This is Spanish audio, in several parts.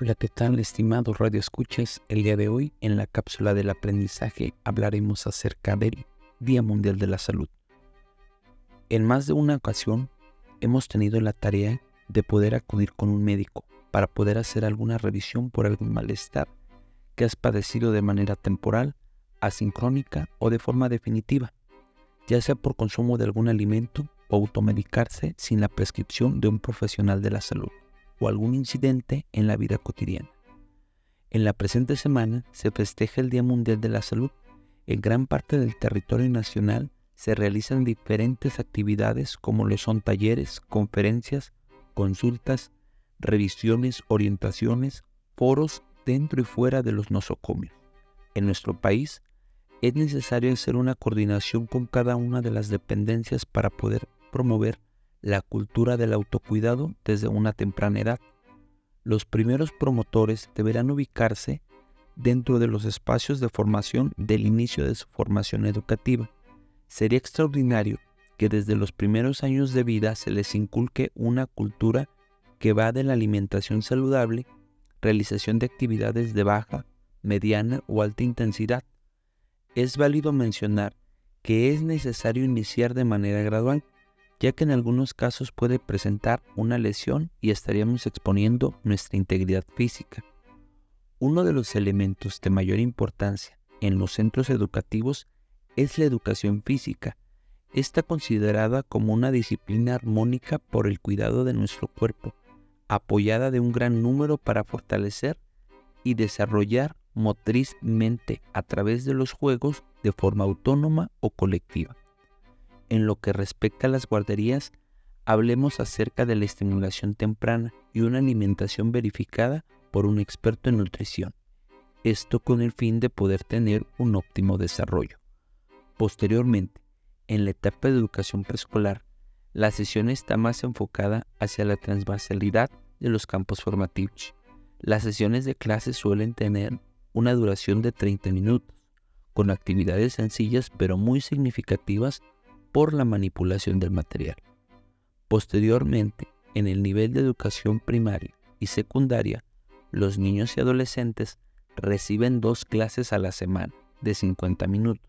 Hola, ¿qué tal, estimados radioescuchas? El día de hoy, en la cápsula del aprendizaje, hablaremos acerca del Día Mundial de la Salud. En más de una ocasión, hemos tenido la tarea de poder acudir con un médico para poder hacer alguna revisión por algún malestar que has padecido de manera temporal, asincrónica o de forma definitiva, ya sea por consumo de algún alimento o automedicarse sin la prescripción de un profesional de la salud o algún incidente en la vida cotidiana. En la presente semana se festeja el Día Mundial de la Salud. En gran parte del territorio nacional se realizan diferentes actividades como lo son talleres, conferencias, consultas, revisiones, orientaciones, foros dentro y fuera de los nosocomios. En nuestro país es necesario hacer una coordinación con cada una de las dependencias para poder promover la cultura del autocuidado desde una temprana edad. Los primeros promotores deberán ubicarse dentro de los espacios de formación del inicio de su formación educativa Sería extraordinario que desde los primeros años de vida se les inculque una cultura que va de la alimentación saludable, realización de actividades de baja, mediana o alta intensidad. Es válido mencionar que es necesario iniciar de manera gradual, ya que en algunos casos puede presentar una lesión y estaríamos exponiendo nuestra integridad física. Uno de los elementos de mayor importancia en los centros educativos es la educación física. Está considerada como una disciplina armónica por el cuidado de nuestro cuerpo, apoyada de un gran número para fortalecer y desarrollar motrizmente a través de los juegos de forma autónoma o colectiva. En lo que respecta a las guarderías, hablemos acerca de la estimulación temprana y una alimentación verificada por un experto en nutrición. Esto con el fin de poder tener un óptimo desarrollo. Posteriormente, en la etapa de educación preescolar, la sesión está más enfocada hacia la transversalidad de los campos formativos. Las sesiones de clase suelen tener una duración de 30 minutos, con actividades sencillas pero muy significativas por la manipulación del material. Posteriormente, en el nivel de educación primaria y secundaria, los niños y adolescentes reciben dos clases a la semana de 50 minutos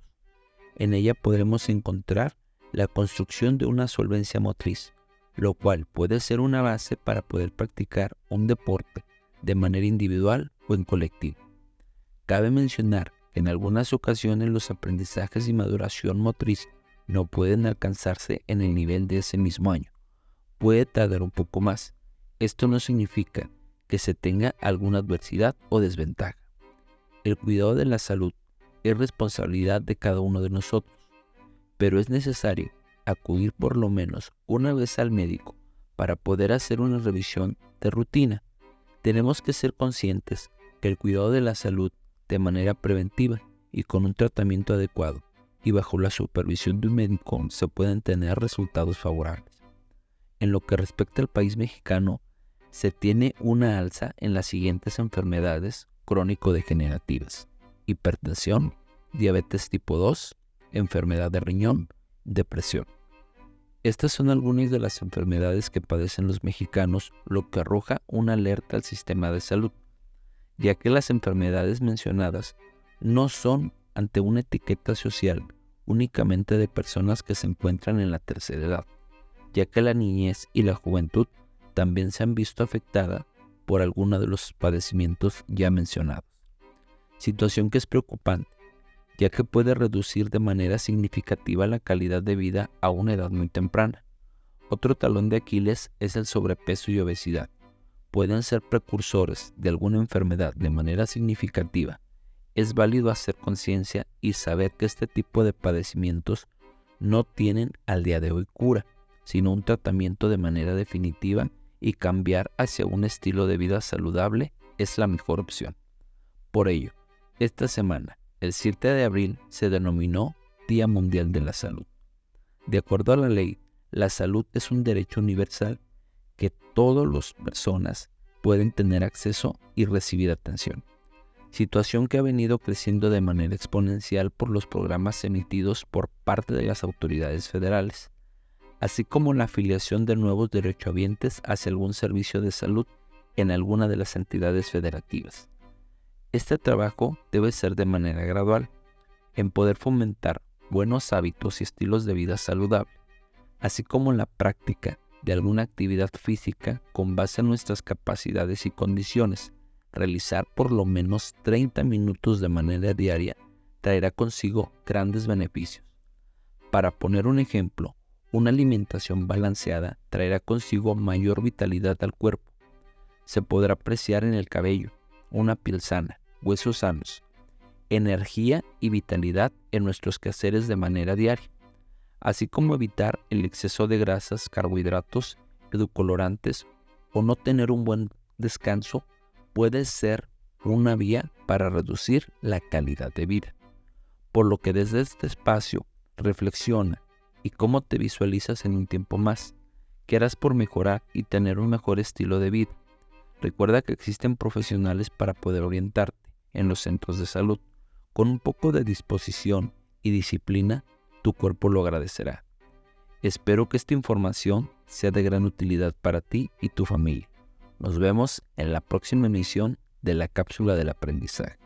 en ella podremos encontrar la construcción de una solvencia motriz, lo cual puede ser una base para poder practicar un deporte de manera individual o en colectivo. Cabe mencionar que en algunas ocasiones los aprendizajes y maduración motriz no pueden alcanzarse en el nivel de ese mismo año. Puede tardar un poco más. Esto no significa que se tenga alguna adversidad o desventaja. El cuidado de la salud es responsabilidad de cada uno de nosotros, pero es necesario acudir por lo menos una vez al médico para poder hacer una revisión de rutina. Tenemos que ser conscientes que el cuidado de la salud de manera preventiva y con un tratamiento adecuado y bajo la supervisión de un médico se pueden tener resultados favorables. En lo que respecta al país mexicano, se tiene una alza en las siguientes enfermedades crónico-degenerativas hipertensión, diabetes tipo 2, enfermedad de riñón, depresión. Estas son algunas de las enfermedades que padecen los mexicanos, lo que arroja una alerta al sistema de salud, ya que las enfermedades mencionadas no son ante una etiqueta social únicamente de personas que se encuentran en la tercera edad, ya que la niñez y la juventud también se han visto afectadas por alguno de los padecimientos ya mencionados situación que es preocupante, ya que puede reducir de manera significativa la calidad de vida a una edad muy temprana. Otro talón de Aquiles es el sobrepeso y obesidad. Pueden ser precursores de alguna enfermedad de manera significativa. Es válido hacer conciencia y saber que este tipo de padecimientos no tienen al día de hoy cura, sino un tratamiento de manera definitiva y cambiar hacia un estilo de vida saludable es la mejor opción. Por ello, esta semana, el 7 de abril, se denominó Día Mundial de la Salud. De acuerdo a la ley, la salud es un derecho universal que todas las personas pueden tener acceso y recibir atención. Situación que ha venido creciendo de manera exponencial por los programas emitidos por parte de las autoridades federales, así como la afiliación de nuevos derechohabientes hacia algún servicio de salud en alguna de las entidades federativas. Este trabajo debe ser de manera gradual, en poder fomentar buenos hábitos y estilos de vida saludable, así como la práctica de alguna actividad física con base en nuestras capacidades y condiciones. Realizar por lo menos 30 minutos de manera diaria traerá consigo grandes beneficios. Para poner un ejemplo, una alimentación balanceada traerá consigo mayor vitalidad al cuerpo. Se podrá apreciar en el cabello, una piel sana, huesos sanos, energía y vitalidad en nuestros quehaceres de manera diaria, así como evitar el exceso de grasas, carbohidratos, edulcorantes o no tener un buen descanso puede ser una vía para reducir la calidad de vida. Por lo que desde este espacio reflexiona y cómo te visualizas en un tiempo más. ¿Qué harás por mejorar y tener un mejor estilo de vida? Recuerda que existen profesionales para poder orientarte en los centros de salud. Con un poco de disposición y disciplina, tu cuerpo lo agradecerá. Espero que esta información sea de gran utilidad para ti y tu familia. Nos vemos en la próxima emisión de la cápsula del aprendizaje.